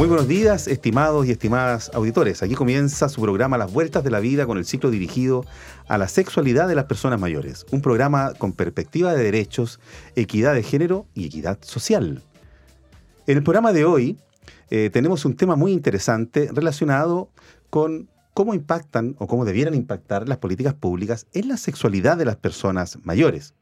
Muy buenos días, estimados y estimadas auditores. Aquí comienza su programa Las Vueltas de la Vida con el ciclo dirigido a la sexualidad de las personas mayores. Un programa con perspectiva de derechos, equidad de género y equidad social. En el programa de hoy eh, tenemos un tema muy interesante relacionado con cómo impactan o cómo debieran impactar las políticas públicas en la sexualidad de las personas mayores.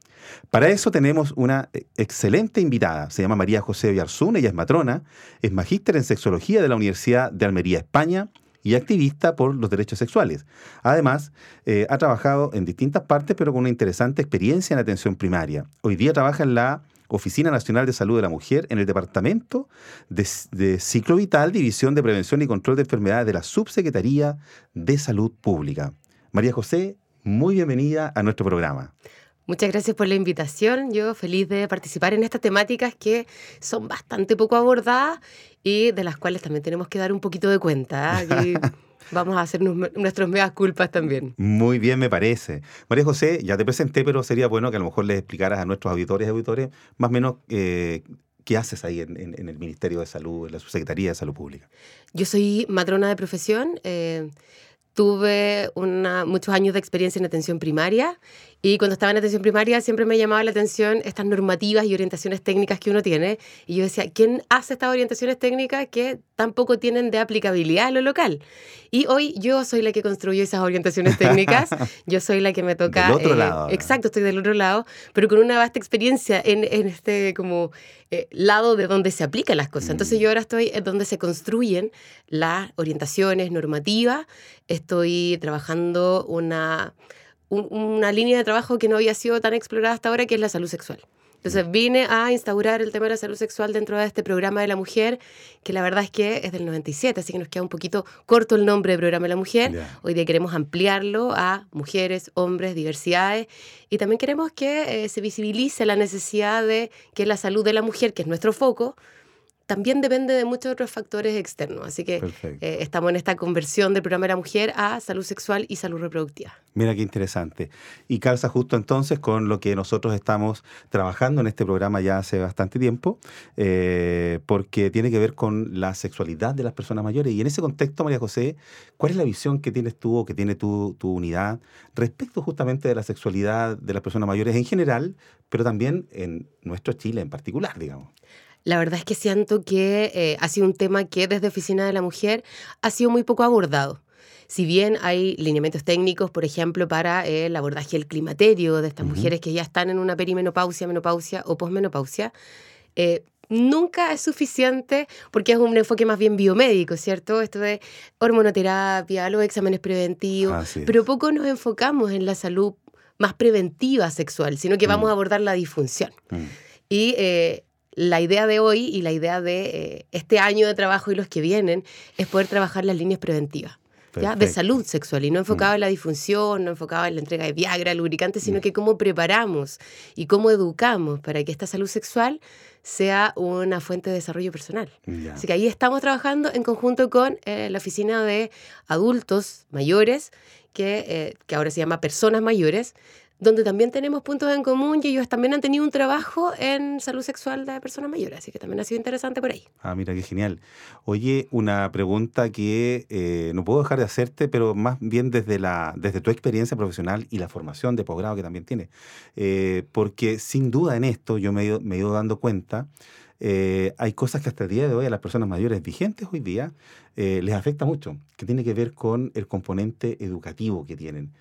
Para eso tenemos una eh, excelente invitada, se llama María José Villarzún, ella es matrona, es magíster en sexología de la Universidad de Almería, España, y activista por los derechos sexuales. Además, eh, ha trabajado en distintas partes, pero con una interesante experiencia en atención primaria. Hoy día trabaja en la Oficina Nacional de Salud de la Mujer en el Departamento de, Ciclo Vital, División de Prevención y Control de Enfermedades de la Subsecretaría de Salud Pública. María José, muy bienvenida a nuestro programa. Muchas gracias por la invitación. Yo feliz de participar en estas temáticas que son bastante poco abordadas y de las cuales también tenemos que dar un poquito de cuenta. ¿eh? vamos a hacer nuestras medias culpas también. Muy bien, me parece. María José, ya te presenté, pero sería bueno que a lo mejor les explicaras a nuestros auditores y auditores más o menos eh, qué haces ahí en, el Ministerio de Salud, en la Subsecretaría de Salud Pública. Yo soy matrona de profesión. Eh, tuve una, muchos años de experiencia en atención primaria y cuando estaba en atención primaria siempre me llamaba la atención estas normativas y orientaciones técnicas que uno tiene. Y yo decía, ¿quién hace estas orientaciones técnicas que tampoco tienen de aplicabilidad a lo local? Y hoy yo soy la que construyó esas orientaciones técnicas. yo soy la que me toca... Del otro eh, lado. Exacto, estoy del otro lado, pero con una vasta experiencia en, en este como eh, lado de donde se aplican las cosas. Entonces mm. yo ahora estoy en donde se construyen las orientaciones normativas. Estoy trabajando una una línea de trabajo que no había sido tan explorada hasta ahora, que es la salud sexual. Entonces vine a instaurar el tema de la salud sexual dentro de este programa de la mujer, que la verdad es que es del 97, así que nos queda un poquito corto el nombre de programa de la mujer. Hoy día queremos ampliarlo a mujeres, hombres, diversidades, y también queremos que eh, se visibilice la necesidad de que la salud de la mujer, que es nuestro foco, también depende de muchos otros factores externos. Así que eh, estamos en esta conversión del programa de la mujer a salud sexual y salud reproductiva. Mira qué interesante. Y calza justo entonces con lo que nosotros estamos trabajando en este programa ya hace bastante tiempo, eh, porque tiene que ver con la sexualidad de las personas mayores. Y en ese contexto, María José, ¿cuál es la visión que tienes tú o que tiene tu, tu unidad respecto justamente de la sexualidad de las personas mayores en general, pero también en nuestro Chile en particular, digamos? La verdad es que siento que eh, ha sido un tema que desde Oficina de la Mujer ha sido muy poco abordado. Si bien hay lineamientos técnicos, por ejemplo, para el abordaje del climaterio de estas mujeres que ya están en una perimenopausia, menopausia o posmenopausia, eh, nunca es suficiente porque es un enfoque más bien biomédico, ¿cierto? Esto de hormonoterapia, los exámenes preventivos, pero poco nos enfocamos en la salud más preventiva sexual, sino que mm. vamos a abordar la disfunción. Mm. Y eh, la idea de hoy y la idea de eh, este año de trabajo y los que vienen es poder trabajar las líneas preventivas. ¿ya? de salud sexual y no enfocado mm. en la disfunción, no enfocado en la entrega de Viagra, lubricante, sino mm. que cómo preparamos y cómo educamos para que esta salud sexual sea una fuente de desarrollo personal. Así que ahí estamos trabajando en conjunto con eh, la oficina de adultos mayores, que, eh, que ahora se llama personas mayores, donde también tenemos puntos en común y ellos también han tenido un trabajo en salud sexual de personas mayores, así que también ha sido interesante por ahí. Ah, mira, qué genial. Oye, una pregunta que eh, no puedo dejar de hacerte, pero más bien desde, la, desde tu experiencia profesional y la formación de posgrado que también tienes, eh, porque sin duda en esto yo me he ido, dando cuenta eh, hay cosas que hasta el día de hoy a las personas mayores vigentes hoy día les afecta mucho, que tiene que ver con el componente educativo que tienen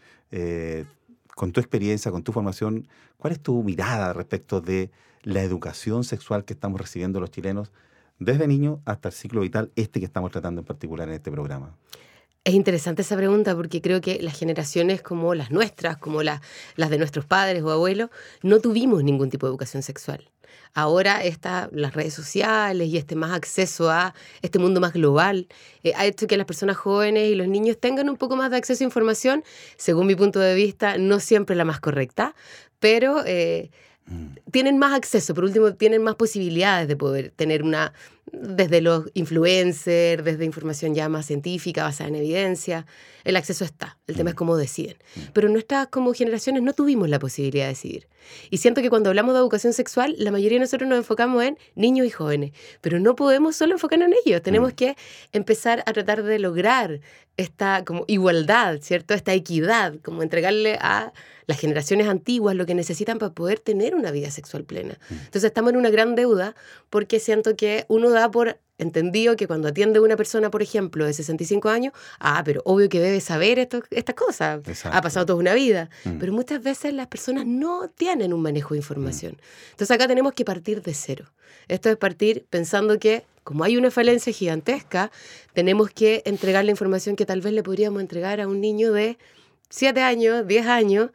con tu experiencia, con tu formación, ¿cuál es tu mirada respecto de la educación sexual que estamos recibiendo los chilenos desde niño hasta el ciclo vital, este que estamos tratando en particular en este programa? Es interesante esa pregunta porque creo que las generaciones como las nuestras, como las de nuestros padres o abuelos, no tuvimos ningún tipo de educación sexual. Ahora está, las redes sociales y este más acceso a este mundo más global eh, ha hecho que las personas jóvenes y los niños tengan un poco más de acceso a información, según mi punto de vista, no siempre la más correcta, pero eh, mm. tienen más acceso, por último, tienen más posibilidades de poder tener una desde los influencers, desde información ya más científica, basada en evidencia. El acceso está, el tema es mm. cómo deciden. Mm. Pero nuestras como generaciones no tuvimos la posibilidad de decidir. Y siento que cuando hablamos de educación sexual, la mayoría de nosotros nos enfocamos en niños y jóvenes, pero no podemos solo enfocarnos en ellos, tenemos mm. que empezar a tratar de lograr esta como igualdad, ¿cierto? Esta equidad, como entregarle a las generaciones antiguas lo que necesitan para poder tener una vida sexual plena. Entonces estamos en una gran deuda porque siento que uno da por entendido que cuando atiende a una persona, por ejemplo, de 65 años, ah, pero obvio que debe saber esto, estas cosas. Ha pasado toda una vida. Mm. Pero muchas veces las personas no tienen un manejo de información. Mm. Entonces acá tenemos que partir de cero. Esto es partir pensando que como hay una falencia gigantesca, tenemos que entregar la información que tal vez le podríamos entregar a un niño de 7 años, 10 años,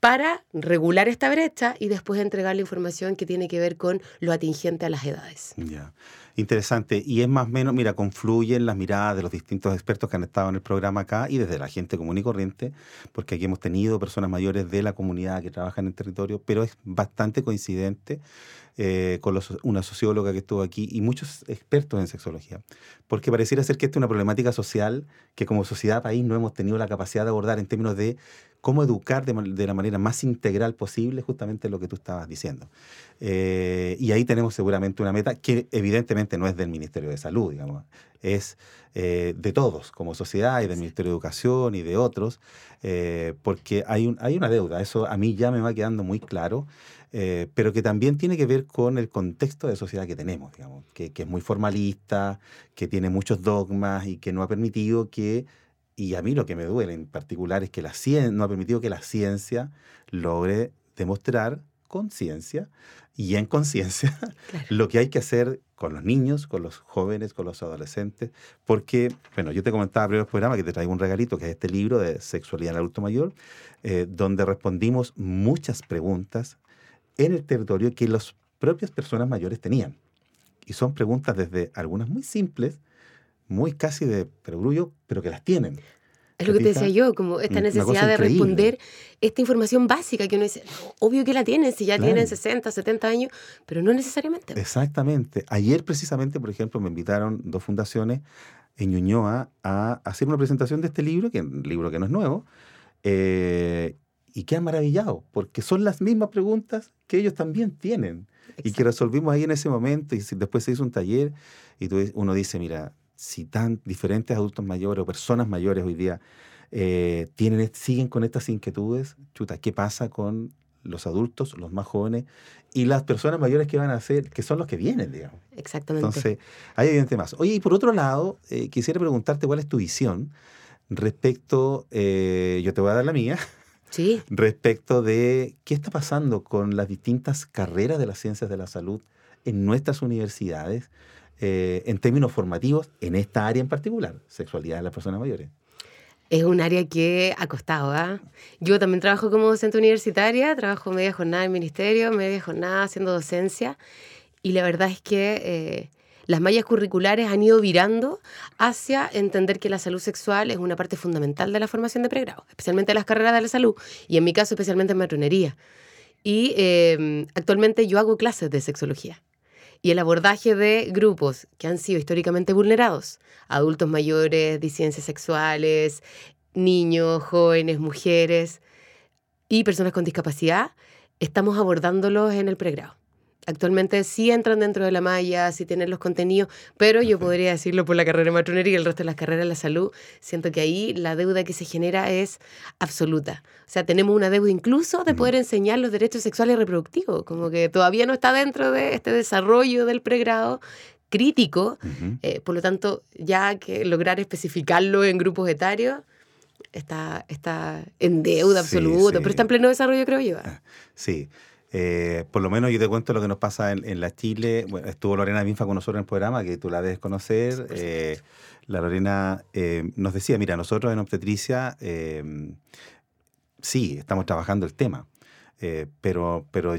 para regular esta brecha y después entregar la información que tiene que ver con lo atingente a las edades. Ya. Interesante. Y es más o menos, mira, confluyen las miradas de los distintos expertos que han estado en el programa acá y desde la gente común y corriente, porque aquí hemos tenido personas mayores de la comunidad que trabajan en el territorio, pero es bastante coincidente eh, con una socióloga que estuvo aquí y muchos expertos en sexología, porque pareciera ser que esta es una problemática social que como sociedad país no hemos tenido la capacidad de abordar en términos de cómo educar de, la manera más integral posible justamente lo que tú estabas diciendo. Eh, y ahí tenemos seguramente una meta que evidentemente no es del Ministerio de Salud, digamos, es eh, de todos como sociedad y del Ministerio de Educación y de otros, porque hay, un, hay una deuda, eso a mí ya me va quedando muy claro. Eh, pero que también tiene que ver con el contexto de sociedad que tenemos, digamos, que, es muy formalista, que tiene muchos dogmas y que no ha permitido que, y a mí lo que me duele en particular es que la ciencia, no ha permitido que la ciencia logre demostrar con ciencia y en conciencia lo que hay que hacer con los niños, con los jóvenes, con los adolescentes, porque, bueno, yo te comentaba en el programa que te traigo un regalito, que es este libro de Sexualidad en el adulto mayor, eh, donde respondimos muchas preguntas en el territorio que las propias personas mayores tenían. Y son preguntas desde algunas muy simples, muy casi de perogrullo, pero que las tienen. Es lo que te decía yo, como esta necesidad de responder esta información básica que uno dice, obvio que la tienen, si ya tienen 60, 70 años, pero no necesariamente. Exactamente. Ayer precisamente, por ejemplo, me invitaron dos fundaciones en Ñuñoa a hacer una presentación de este libro, que es un libro que no es nuevo, eh, y quedan maravillados, porque son las mismas preguntas que ellos también tienen y que resolvimos ahí en ese momento y después se hizo un taller y uno dice, mira, si tan diferentes adultos mayores o personas mayores hoy día eh, tienen, siguen con estas inquietudes, chuta, ¿qué pasa con los adultos, los más jóvenes y las personas mayores que van a ser, que son los que vienen, digamos? Exactamente. Entonces, hay evidente más. Oye, y por otro lado, eh, quisiera preguntarte cuál es tu visión respecto, eh, yo te voy a dar la mía, respecto de qué está pasando con las distintas carreras de las ciencias de la salud en nuestras universidades eh, en términos formativos en esta área en particular, sexualidad de las personas mayores. Es un área que ha costado. ¿ah? Yo también trabajo como docente universitaria, trabajo media jornada en el ministerio, media jornada haciendo docencia, y la verdad es que eh, las mallas curriculares han ido virando hacia entender que la salud sexual es una parte fundamental de la formación de pregrado, especialmente las carreras de la salud, y en mi caso especialmente en matronería. Y em, actualmente yo hago clases de sexología y el abordaje de grupos que han sido históricamente vulnerados, adultos mayores, disidencias sexuales, niños, jóvenes, mujeres y personas con discapacidad, estamos abordándolos en el pregrado. Actualmente sí entran dentro de la malla, sí tienen los contenidos, pero yo podría decirlo por la carrera de matronería y el resto de las carreras de la salud, siento que ahí la deuda que se genera es absoluta. O sea, tenemos una deuda incluso de poder enseñar los derechos sexuales y reproductivos, como que todavía no está dentro de este desarrollo del pregrado crítico, eh, por lo tanto, ya que lograr especificarlo en grupos etarios está, está en deuda absoluta, pero está en pleno desarrollo, creo yo. Ah, sí. Eh, por lo menos yo te cuento lo que nos pasa en, la Chile. Bueno, estuvo Lorena Binfa con nosotros en el programa, que tú la debes conocer. Eh, la Lorena eh, nos decía, mira, nosotros en obstetricia sí, estamos trabajando el tema. Pero, pero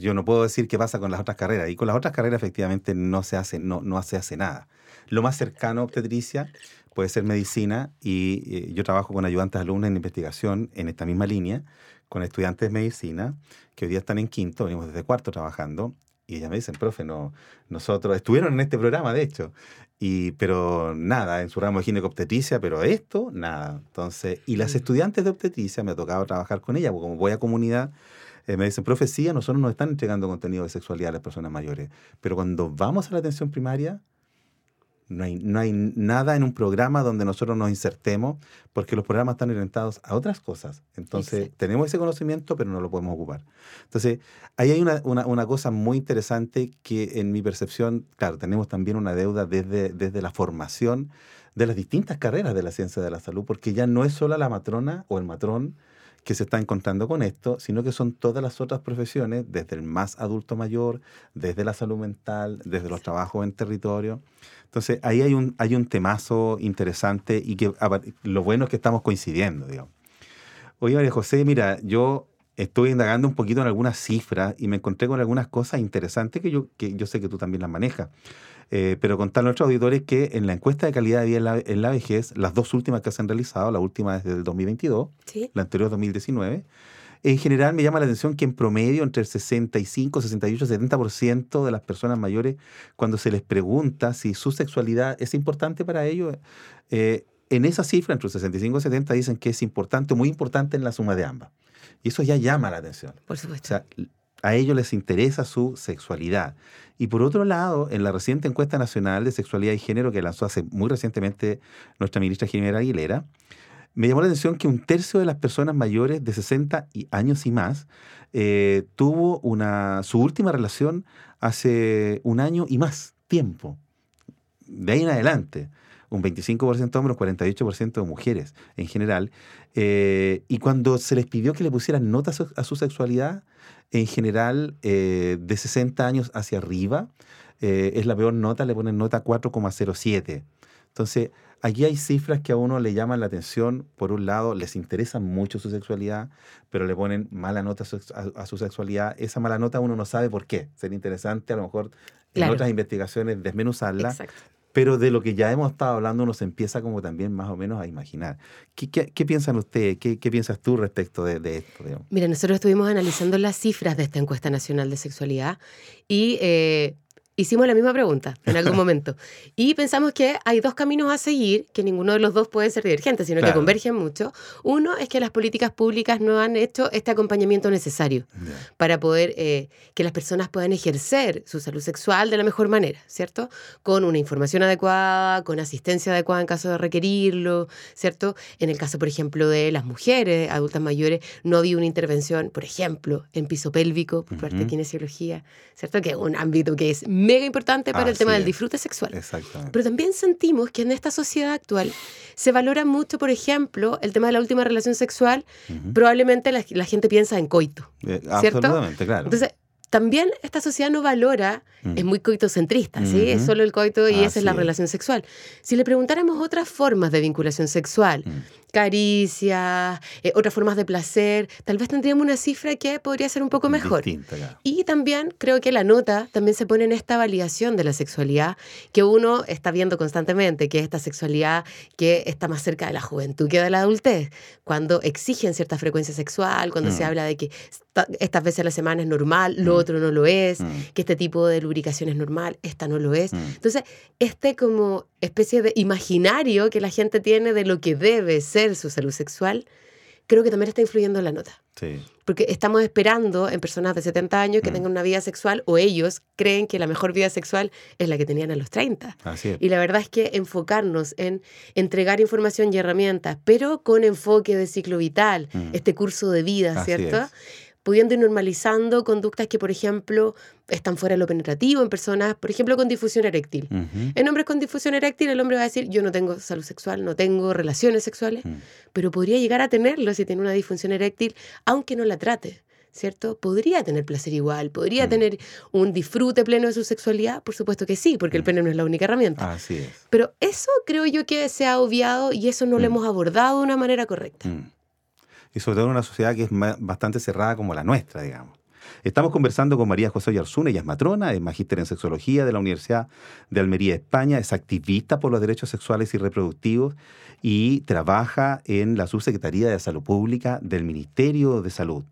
yo no puedo decir qué pasa con las otras carreras. Y con las otras carreras efectivamente no se hace, no, no se hace nada. Lo más cercano a obstetricia puede ser medicina y yo trabajo con ayudantes alumnos en investigación en esta misma línea, con estudiantes de medicina que hoy día están en quinto, venimos desde cuarto trabajando y ya me dicen, profe, no, nosotros estuvieron en este programa, de hecho, y, pero nada, en su ramo de ginecobstetricia, pero esto, nada. Entonces, y las mm. estudiantes de obstetricia, me ha tocado trabajar con ellas, porque como voy a comunidad, eh, me dicen, profecía, nosotros nos están entregando contenido de sexualidad a las personas mayores, pero cuando vamos a la atención primaria, no hay, no hay nada en un programa donde nosotros nos insertemos porque los programas están orientados a otras cosas. Entonces, tenemos ese conocimiento, pero no lo podemos ocupar. Entonces, ahí hay una, una, una, cosa muy interesante que en mi percepción, claro, tenemos también una deuda desde, desde la formación de las distintas carreras de la ciencia de la salud, porque ya no es solo la matrona o el matrón que se está encontrando con esto, sino que son todas las otras profesiones, desde el más adulto mayor, desde la salud mental, desde los trabajos en territorio. Entonces, ahí hay un, hay un temazo interesante y que lo bueno es que estamos coincidiendo, digamos. Oye, María José, mira, yo estuve indagando un poquito en algunas cifras y me encontré con algunas cosas interesantes que yo, que yo sé que tú también las manejas. Eh, pero contar a nuestros auditores que en la encuesta de calidad de vida en la, vejez, las dos últimas que se han realizado, la última es del 2022, la anterior 2019, en general me llama la atención que en promedio entre el 65, 68, 70% de las personas mayores, cuando se les pregunta si su sexualidad es importante para ellos, eh, en esa cifra, entre el 65 y 70, dicen que es importante, muy importante en la suma de ambas. Y eso ya llama la atención. Por supuesto. O sea, a ellos les interesa su sexualidad. Y por otro lado, en la reciente encuesta nacional de sexualidad y género que lanzó hace muy recientemente nuestra ministra Jimena Aguilera, me llamó la atención que un tercio de las personas mayores de 60 años y más eh, tuvo una, su última relación hace un año y más tiempo. De ahí en adelante, un 25% hombres, un 48% de mujeres en general. Eh, y cuando se les pidió que le pusieran notas a su sexualidad, en general, eh, de 60 años hacia arriba, eh, es la peor nota, le ponen nota 4,07. Entonces, aquí hay cifras que a uno le llaman la atención. Por un lado, les interesa mucho su sexualidad, pero le ponen mala nota a, su sexualidad. Esa mala nota uno no sabe por qué. Sería interesante a lo mejor en otras investigaciones desmenuzarla. Exacto pero de lo que ya hemos estado hablando uno se empieza como también más o menos a imaginar. ¿Qué, piensan ustedes? ¿Qué, ¿Qué, piensas tú respecto de, esto? Mira, nosotros estuvimos analizando las cifras de esta encuesta nacional de sexualidad y eh, hicimos la misma pregunta en algún momento y pensamos que hay dos caminos a seguir, que ninguno de los dos puede ser divergente, sino que convergen mucho. Uno es que las políticas públicas no han hecho este acompañamiento necesario para poder eh, que las personas puedan ejercer su salud sexual de la mejor manera, ¿cierto? Con una información adecuada, con asistencia adecuada en caso de requerirlo, ¿cierto? En el caso, por ejemplo, de las mujeres adultas mayores, no había una intervención, por ejemplo, en piso pélvico por parte de kinesiología, ¿cierto? Que es un ámbito que es mega importante para el tema del disfrute sexual. Exactamente. Pero también sentimos que en esta sociedad actual se valora mucho, por ejemplo, el tema de la última relación sexual. Probablemente la, gente piensa en coito. Eh, ¿cierto? Absolutamente, claro. Entonces, también esta sociedad no valora, mm. es muy coitocentrista, ¿sí? Es solo el coito y esa es la relación sexual. Si le preguntáramos otras formas de vinculación sexual, mm caricias, eh, otras formas de placer, tal vez tendríamos una cifra que podría ser un poco mejor. Y también creo que la nota también se pone en esta validación de la sexualidad que uno está viendo constantemente, que es esta sexualidad que está más cerca de la juventud que de la adultez, cuando exigen cierta frecuencia sexual, cuando se mm. habla de que estas veces a la semana es normal, lo mm. otro no lo es, mm. que este tipo de lubricación es normal, esta no lo es. Entonces, este como especie de imaginario que la gente tiene de lo que debe ser su salud sexual, creo que también está influyendo en la nota. Sí. Porque estamos esperando en personas de 70 años que mm. tengan una vida sexual o ellos creen que la mejor vida sexual es la que tenían a los 30. Así Y la verdad es que enfocarnos en entregar información y herramientas, pero con enfoque de ciclo vital, mm. este curso de vida, ¿cierto? Pudiendo ir normalizando conductas que, por ejemplo, están fuera de lo penetrativo en personas, por ejemplo, con difusión eréctil. En hombres con difusión eréctil, el hombre va a decir, yo no tengo salud sexual, no tengo relaciones sexuales, mm. pero podría llegar a tenerlo si tiene una disfunción eréctil, aunque no la trate. ¿Cierto? ¿Podría tener placer igual? ¿Podría mm. tener un disfrute pleno de su sexualidad? Por supuesto que sí, porque el mm. pene no es la única herramienta. Así es. Pero eso creo yo que se ha obviado y eso no lo hemos abordado de una manera correcta. Y sobre todo en una sociedad que es bastante cerrada como la nuestra, digamos. Estamos conversando con María José Yarzuna, ella es matrona, es magíster en sexología de la Universidad de Almería, España, es activista por los derechos sexuales y reproductivos y trabaja en la Subsecretaría de Salud Pública del Ministerio de Salud.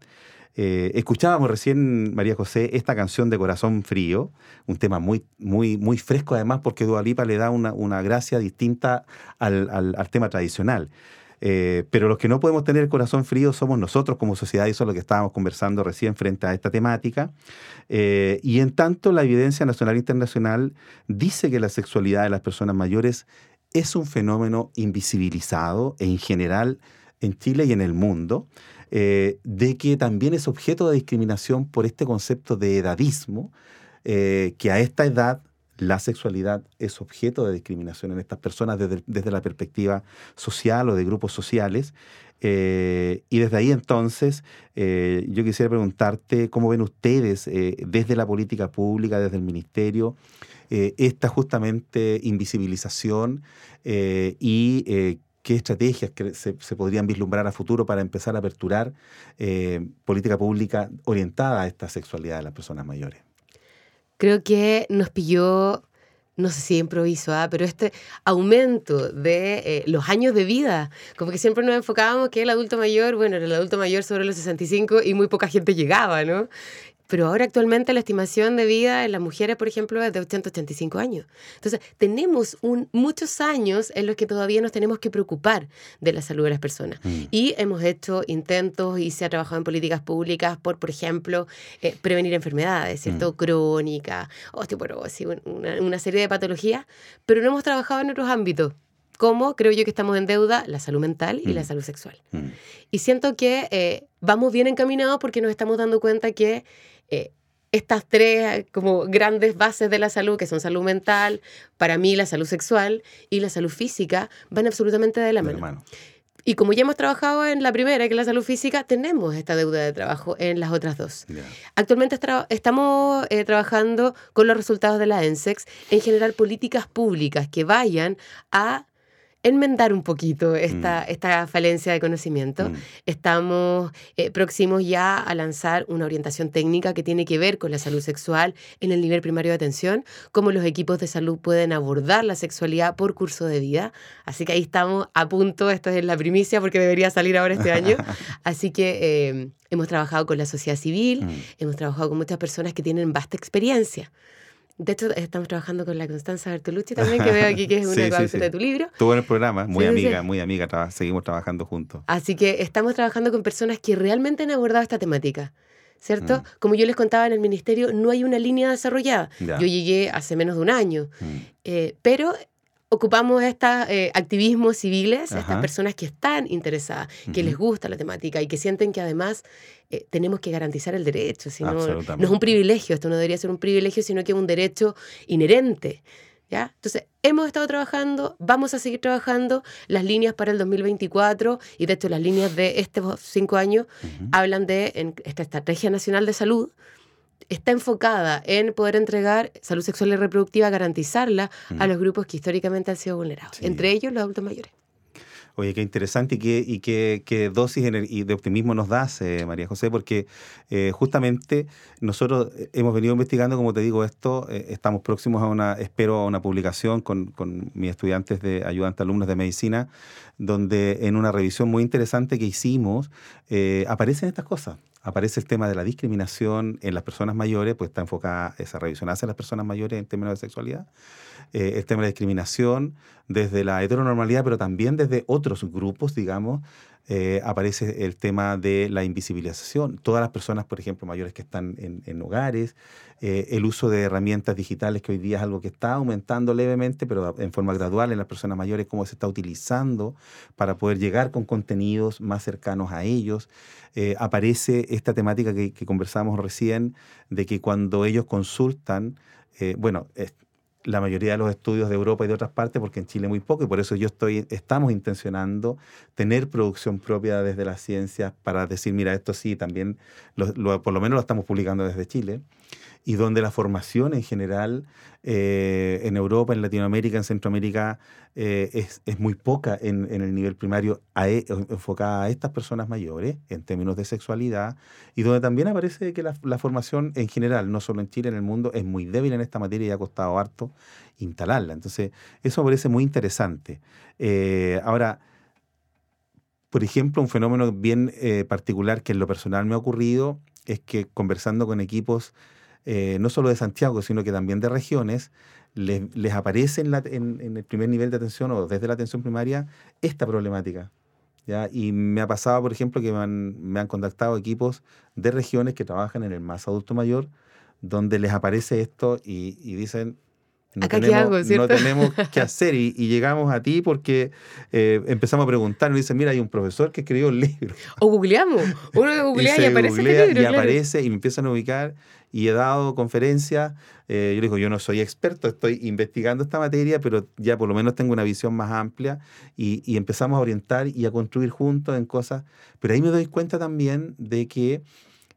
Eh, escuchábamos recién, María José, esta canción de Corazón Frío, un tema muy, muy, muy fresco además porque Dualipa le da una, gracia distinta al, tema tradicional. Eh, pero los que no podemos tener el corazón frío somos nosotros como sociedad, y eso es lo que estábamos conversando recién frente a esta temática. Eh, y en tanto, la evidencia nacional e internacional dice que la sexualidad de las personas mayores es un fenómeno invisibilizado en general en Chile y en el mundo. Eh, de que también es objeto de discriminación por este concepto de edadismo, que a esta edad la sexualidad es objeto de discriminación en estas personas desde, la perspectiva social o de grupos sociales. Eh, y desde ahí entonces yo quisiera preguntarte cómo ven ustedes desde la política pública, desde el ministerio, esta justamente invisibilización y qué estrategias que se, podrían vislumbrar a futuro para empezar a aperturar eh, política pública orientada a esta sexualidad de las personas mayores. Creo que nos pilló, no sé si improviso, ¿ah? pero este aumento de eh, los años de vida, como que siempre nos enfocábamos que el adulto mayor, bueno, era el adulto mayor sobre los 65 y muy poca gente llegaba, ¿no? Pero ahora actualmente la estimación de vida en las mujeres, por ejemplo, es de 85 años. Entonces, tenemos un, muchos años en los que todavía nos tenemos que preocupar de la salud de las personas. Mm. Y hemos hecho intentos y se ha trabajado en políticas públicas por, por ejemplo, eh, prevenir enfermedades, ¿cierto? Mm. Crónica, osteoporosis, una, una serie de patologías, pero no hemos trabajado en otros ámbitos como creo yo que estamos en deuda la salud mental y la mm. salud sexual. Y siento que eh, vamos bien encaminados porque nos estamos dando cuenta que eh, estas tres como grandes bases de la salud, que son salud mental, para mí la salud sexual y la salud física, van absolutamente de la mano. Y como ya hemos trabajado en la primera, que es la salud física, tenemos esta deuda de trabajo en las otras dos. Actualmente estamos eh, trabajando con los resultados de la ENSEX en generar políticas públicas que vayan a enmendar un poquito esta, mm. esta falencia de conocimiento. Mm. Estamos eh, próximos ya a lanzar una orientación técnica que tiene que ver con la salud sexual en el nivel primario de atención, cómo los equipos de salud pueden abordar la sexualidad por curso de vida. Así que ahí estamos a punto, esto es la primicia porque debería salir ahora este año. Así que eh, hemos trabajado con la sociedad civil, mm. hemos trabajado con muchas personas que tienen vasta experiencia. De hecho, estamos trabajando con la Constanza Bertolucci también, que veo aquí que es una sí, de tu libro. Estuvo en el programa, muy amiga, muy amiga, seguimos trabajando juntos. Así que estamos trabajando con personas que realmente han abordado esta temática. ¿Cierto? Mm. Como yo les contaba en el ministerio, no hay una línea desarrollada. Yo llegué hace menos de un año. Mm. Eh, pero ocupamos estos eh, activismos civiles, estas personas que están interesadas, que les gusta la temática y que sienten que además eh, tenemos que garantizar el derecho. Si no, no es un privilegio, esto no debería ser un privilegio, sino que es un derecho inherente. ¿Ya? Entonces, hemos estado trabajando, vamos a seguir trabajando. Las líneas para el 2024 y de hecho las líneas de estos cinco años hablan de en esta Estrategia Nacional de Salud, está enfocada en poder entregar salud sexual y reproductiva, garantizarla a mm. los grupos que históricamente han sido vulnerados, entre ellos los adultos mayores. Oye, qué interesante y qué, y qué, dosis de optimismo nos das, eh, María José, porque eh, justamente nosotros hemos venido investigando, como te digo, esto, eh, estamos próximos a una, espero, a una publicación con, con mis estudiantes de ayudantes alumnos de medicina, donde en una revisión muy interesante que hicimos, aparecen estas cosas. Aparece el tema de la discriminación en las personas mayores, pues está enfocada esa revisión hacia las personas mayores en términos de sexualidad, eh, el tema de discriminación desde la heteronormalidad, pero también desde otros grupos, digamos, eh, aparece el tema de la invisibilización. Todas las personas, por ejemplo, mayores que están en, hogares, eh, el uso de herramientas digitales, que hoy día es algo que está aumentando levemente, pero en forma gradual en las personas mayores, cómo se está utilizando para poder llegar con contenidos más cercanos a ellos. Eh, aparece esta temática que, que, conversamos recién, de que cuando ellos consultan, bueno, la mayoría de los estudios de Europa y de otras partes, porque en Chile muy poco, y por eso yo estoy, estamos intencionando tener producción propia desde las ciencias para decir, mira, esto sí, también, por lo menos lo estamos publicando desde Chile. Y donde la formación en general eh, en Europa, en Latinoamérica, en Centroamérica eh, es, es, muy poca en, en, el nivel primario e, enfocada a estas personas mayores en términos de sexualidad y donde también aparece que la, formación en general, no solo en Chile, en el mundo, es muy débil en esta materia y ha costado harto instalarla. Entonces, eso parece muy interesante. Eh, ahora, por ejemplo, un fenómeno bien particular que en lo personal me ha ocurrido es que conversando con equipos eh, no solo de Santiago, sino que también de regiones, les, les aparece en, la, en, en, el primer nivel de atención o desde la atención primaria esta problemática. ¿ya? Y me ha pasado, por ejemplo, que me han, me han contactado equipos de regiones que trabajan en el más adulto mayor, donde les aparece esto y, y dicen, no Acá tenemos, hago, no tenemos qué hacer y, y, llegamos a ti porque eh, empezamos a preguntar, nos dicen, mira, hay un profesor que escribió un libro. O googleamos, uno googlea y, y aparece googlea, el libro. Y claro. aparece y me empiezan a ubicar y he dado conferencias. Eh, yo digo, yo no soy experto, estoy investigando esta materia, pero ya por lo menos tengo una visión más amplia y, y empezamos a orientar y a construir juntos en cosas. Pero ahí me doy cuenta también de que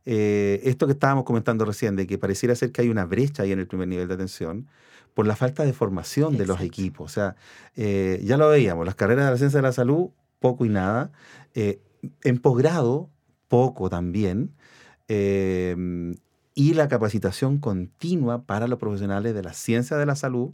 eh, esto que estábamos comentando recién, de que pareciera ser que hay una brecha ahí en el primer nivel de atención por la falta de formación de los equipos. O sea, eh, ya lo veíamos, las carreras de la ciencia de la salud, poco y nada. Eh, en posgrado, poco también. Eh, y la capacitación continua para los profesionales de la ciencia de la salud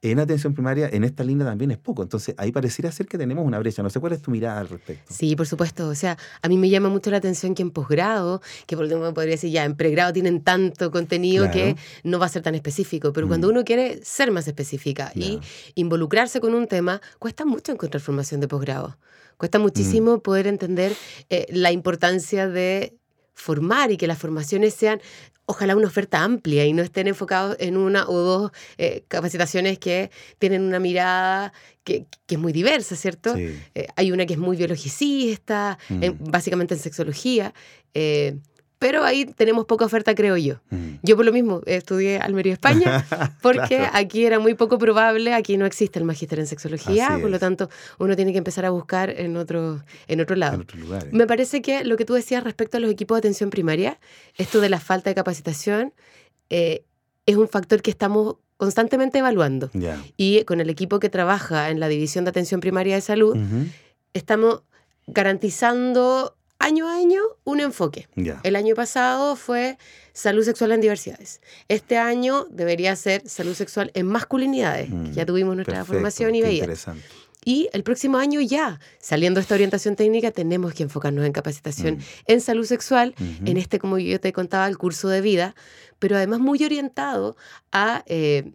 en atención primaria en esta línea también es poco. Entonces, ahí pareciera ser que tenemos una brecha. No sé cuál es tu mirada al respecto. Sí, por supuesto. O sea, a mí me llama mucho la atención que en posgrado, que por ejemplo podría decir ya, en pregrado tienen tanto contenido claro. que no va a ser tan específico. Pero mm. cuando uno quiere ser más específica y involucrarse con un tema, cuesta mucho encontrar formación de posgrado. Cuesta muchísimo mm. poder entender eh, la importancia de formar y que las formaciones sean ojalá una oferta amplia y no estén enfocados en una o dos eh, capacitaciones que tienen una mirada que, que es muy diversa, ¿cierto? Sí. Eh, hay una que es muy biologicista, Mm. en- básicamente en sexología, eh, pero ahí tenemos poca oferta, creo yo. Mm. Yo por lo mismo estudié Almería, España, porque Claro. aquí era muy poco probable, aquí no existe el magíster en sexología, Así por lo tanto uno tiene que empezar a buscar en otro, en otro lado. En lugares. Me parece que lo que tú decías respecto a los equipos de atención primaria, esto de la falta de capacitación, eh, es un factor que estamos constantemente evaluando. Y con el equipo que trabaja en la División de Atención Primaria de Salud, estamos garantizando año a año un enfoque. El año pasado fue salud sexual en diversidades. Este año debería ser salud sexual en masculinidades. Mm, Ya tuvimos nuestra Perfecto, formación y veía. Y el próximo año ya, saliendo de esta orientación técnica, tenemos que enfocarnos en capacitación Mm. en salud sexual, en este, como yo te contaba, el curso de vida, pero además muy orientado a... eh,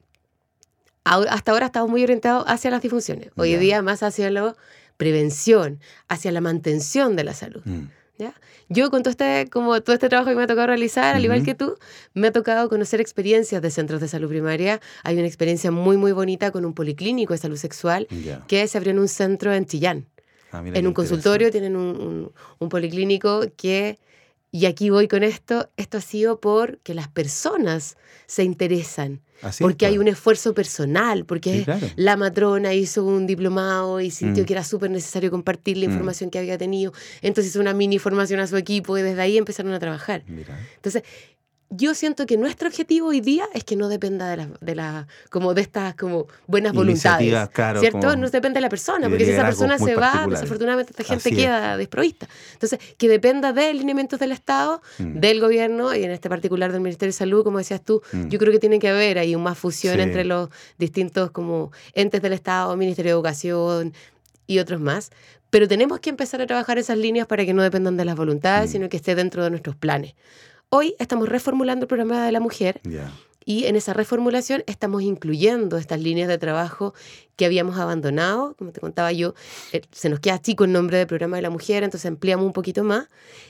hasta ahora estamos muy orientados hacia las disfunciones. Hoy día más hacia la prevención, hacia la mantención de la salud. Mm. ¿ya? Yo con todo este, como todo este trabajo que me ha tocado realizar, al igual que tú, me ha tocado conocer experiencias de centros de salud primaria. Hay una experiencia muy, muy bonita con un policlínico de salud sexual Ya. que se abrió en un centro en Chillán. Ah, En un consultorio tienen un, un- un policlínico que, y aquí voy con esto, esto ha sido porque las personas se interesan, Así es, porque hay un esfuerzo personal, porque Sí, claro. la matrona hizo un diplomado y sintió Mm. que era súper necesario compartir la Mm. información que había tenido. Entonces hizo una mini formación a su equipo y desde ahí empezaron a trabajar. Mira. Entonces, yo siento que nuestro objetivo hoy día es que no dependa de las de la, como de estas como buenas voluntades. Claro, ¿Cierto? No depende de la persona, porque si esa persona se va, desafortunadamente esta gente es. queda desprovista. Entonces, que dependa de lineamientos del Estado, Mm. del gobierno y en este particular del Ministerio de Salud, como decías tú, Mm. yo creo que tiene que haber ahí una fusión Sí. entre los distintos como entes del Estado, Ministerio de Educación y otros más. Pero tenemos que empezar a trabajar esas líneas para que no dependan de las voluntades, Mm. sino que esté dentro de nuestros planes. Hoy estamos reformulando el programa de la mujer y en esa reformulación estamos incluyendo estas líneas de trabajo que habíamos abandonado. Como te contaba yo, eh, se nos queda chico el nombre del programa de la mujer, entonces ampliamos un poquito más.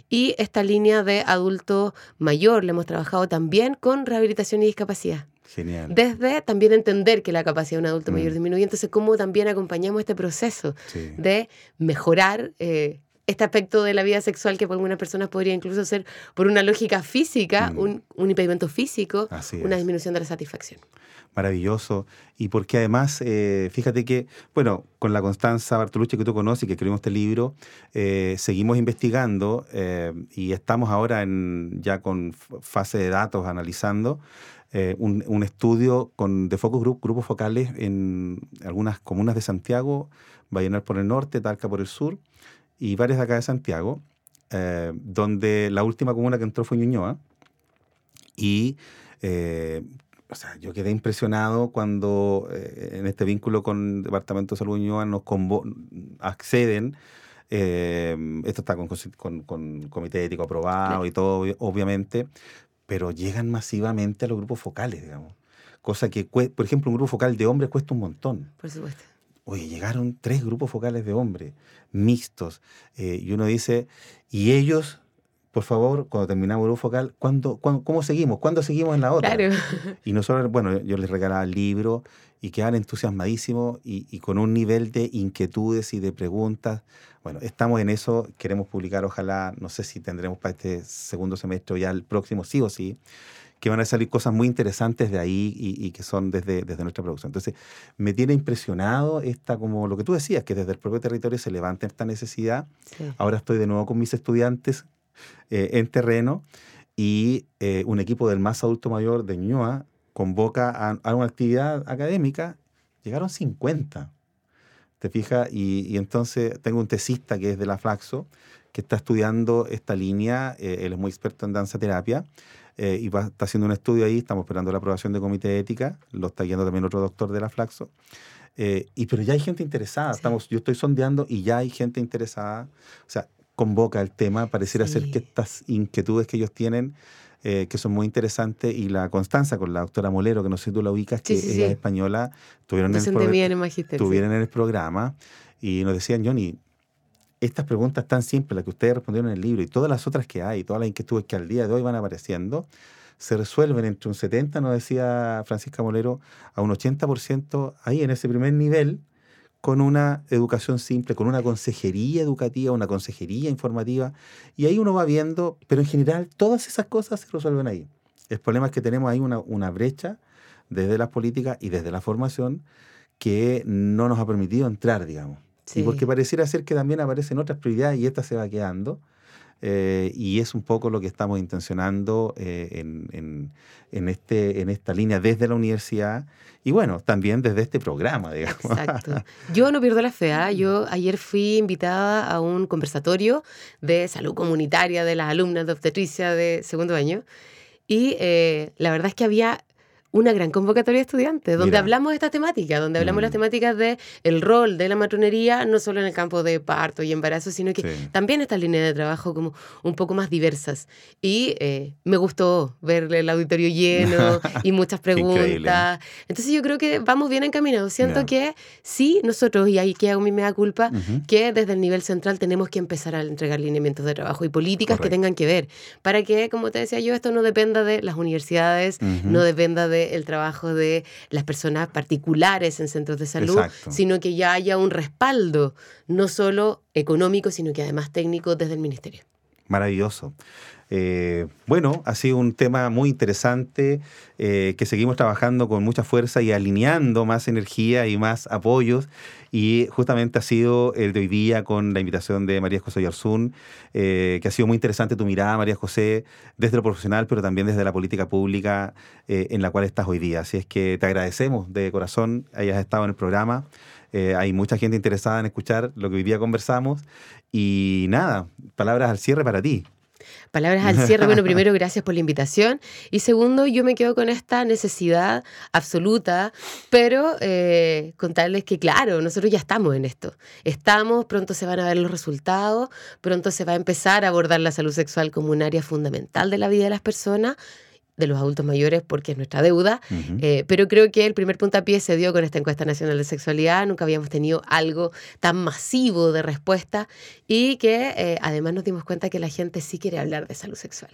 Y esta línea de adulto mayor la hemos trabajado también con rehabilitación y discapacidad. Genial. Desde también entender que la capacidad de un adulto Mm. mayor disminuye, entonces cómo también acompañamos este proceso Sí. de mejorar eh, este aspecto de la vida sexual que para algunas personas podría incluso ser por una lógica física, Mm. un, un impedimento físico, Así una es. disminución de la satisfacción. Maravilloso. Y porque además, eh, fíjate que, bueno, con la Constanza Bartolucci que tú conoces y que escribimos este libro, eh, seguimos investigando eh, y estamos ahora en, ya con fase de datos analizando eh, un, un estudio con, de focus group, grupos focales en algunas comunas de Santiago, Vallenar por el norte, Talca por el sur y varias de acá de Santiago, eh, donde la última comuna que entró fue Ñuñoa. Y eh, o sea, yo quedé impresionado cuando eh, en este vínculo con el Departamento de Salud Ñuñoa nos acceden. eh, esto está con, con- con comité ético aprobado Claro. y todo, obvi- obviamente, pero llegan masivamente a los grupos focales, digamos. Cosa que, por ejemplo, un grupo focal de hombres cuesta un montón. Por supuesto. Oye, llegaron tres grupos focales de hombres, mixtos, eh, y uno dice, ¿y ellos, por favor, cuando terminamos el grupo focal, ¿cuándo, cuándo- cómo seguimos? ¿Cuándo seguimos en la otra? Claro. Y nosotros, bueno, yo les regalaba el libro y quedaban entusiasmadísimos y, y con un nivel de inquietudes y de preguntas. Bueno, estamos en eso, queremos publicar, ojalá, no sé si tendremos para este segundo semestre o ya el próximo, sí o sí, que van a salir cosas muy interesantes de ahí y, y que son desde, desde nuestra producción. Entonces, me tiene impresionado esta, como lo que tú decías, que desde el propio territorio se levanta esta necesidad. Sí. Ahora estoy de nuevo con mis estudiantes eh, en terreno y eh, un equipo del más adulto mayor de Ñuñoa convoca a, a una actividad académica. Llegaron 50. ¿Te fijas? Y, y entonces tengo un tesista que es de la Flaxo, que está estudiando esta línea. eh, él es muy experto en danza terapia. Eh, y va, está haciendo un estudio ahí, estamos esperando la aprobación del comité de ética, lo está guiando también otro doctor de la Flaxo. Eh, y pero ya hay gente interesada, Sí. estamos, yo estoy sondeando y ya hay gente interesada, o sea, convoca el tema, pareciera ser que Sí. estas inquietudes que ellos tienen, eh, que son muy interesantes, y la Constanza con la doctora Molero, que no sé si tú la ubicas, que Sí, sí, ella es sí. española, tuvieron en el en sí. estuvieron en el programa y nos decían, Johnny, estas preguntas tan simples, las que ustedes respondieron en el libro y todas las otras que hay, todas las inquietudes que al día de hoy van apareciendo, se resuelven entre un 70, nos decía Francisca Molero, a un 80% ahí en ese primer nivel, con una educación simple, con una consejería educativa, una consejería informativa, y ahí uno va viendo, pero en general todas esas cosas se resuelven ahí. El problema es que tenemos ahí una, una brecha desde las políticas y desde la formación que no nos ha permitido entrar, digamos. Sí. Y porque pareciera ser que también aparecen otras prioridades y esta se va quedando. eh, y es un poco lo que estamos intencionando eh, en, en- en este, en esta línea desde la universidad y bueno, también desde este programa, digamos. Exacto. Yo no pierdo la fe. ¿ah? Yo ayer fui invitada a un conversatorio de salud comunitaria de las alumnas de obstetricia de segundo año. Y eh, la verdad es que había una gran convocatoria de estudiantes, donde Mira. hablamos de esta temática, donde hablamos Mm. las temáticas de el rol de la matronería, no solo en el campo de parto y embarazo, sino que Sí. también estas líneas de trabajo como un poco más diversas. Y eh, me gustó ver el auditorio lleno y muchas preguntas. Entonces yo creo que vamos bien encaminados. Siento Ya. que sí, nosotros, y ahí que hago mi mea culpa, Ujú. que desde el nivel central tenemos que empezar a entregar lineamientos de trabajo y políticas que Correcto. tengan que ver, para que, como te decía yo, esto no dependa de las universidades, Ujú. no dependa del trabajo de las personas particulares en centros de salud, Exacto. sino que ya haya un respaldo, no solo económico, sino que además técnico desde el ministerio. Maravilloso. Eh, bueno, ha sido un tema muy interesante eh, que seguimos trabajando con mucha fuerza y alineando más energía y más apoyos. Y justamente ha sido el de hoy día con la invitación de María José Yarzún, eh, que ha sido muy interesante tu mirada, María José, desde lo profesional, pero también desde la política pública en la cual estás hoy día. Así es que te agradecemos de corazón, hayas estado en el programa. Hay mucha gente interesada en escuchar lo que hoy día conversamos. Y nada, palabras al cierre para ti. Palabras al cierre. Bueno, primero, gracias por la invitación. Y segundo, yo me quedo con esta necesidad absoluta, pero eh, contarles que, claro, nosotros ya estamos en esto. Estamos, pronto se van a ver los resultados, pronto se va a empezar a abordar la salud sexual como un área fundamental de la vida de las personas de los adultos mayores porque es nuestra deuda, eh, pero creo que el primer puntapié se dio con esta encuesta nacional de sexualidad, nunca habíamos tenido algo tan masivo de respuesta y que eh, además nos dimos cuenta que la gente sí quiere hablar de salud sexual.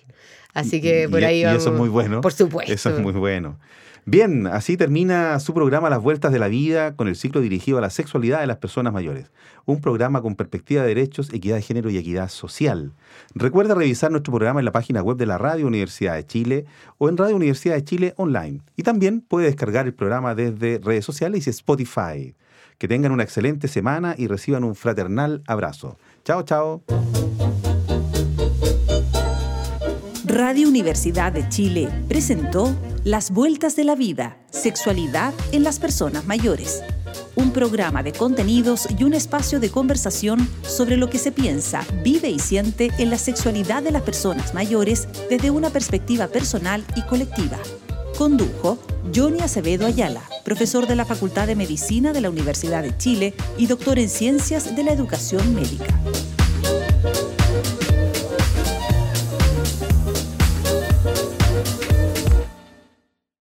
Así que Y- por ahí y vamos. eso es muy bueno. Por supuesto. Eso es muy bueno. Bien, así termina su programa Las Vueltas de la Vida con el ciclo dirigido a la sexualidad de las personas mayores. Un programa con perspectiva de derechos, equidad de género y equidad social. Recuerda revisar nuestro programa en la página web de la Radio Universidad de Chile o en Radio Universidad de Chile online. Y también puede descargar el programa desde redes sociales y Spotify. Que tengan una excelente semana y reciban un fraternal abrazo. Chao, chao. Radio Universidad de Chile presentó Las Vueltas de la Vida, Sexualidad en las Personas Mayores. Un programa de contenidos y un espacio de conversación sobre lo que se piensa, vive y siente en la sexualidad de las personas mayores desde una perspectiva personal y colectiva. Condujo Johnny Acevedo Ayala, profesor de la Facultad de Medicina de la Universidad de Chile y doctor en Ciencias de la Educación Médica.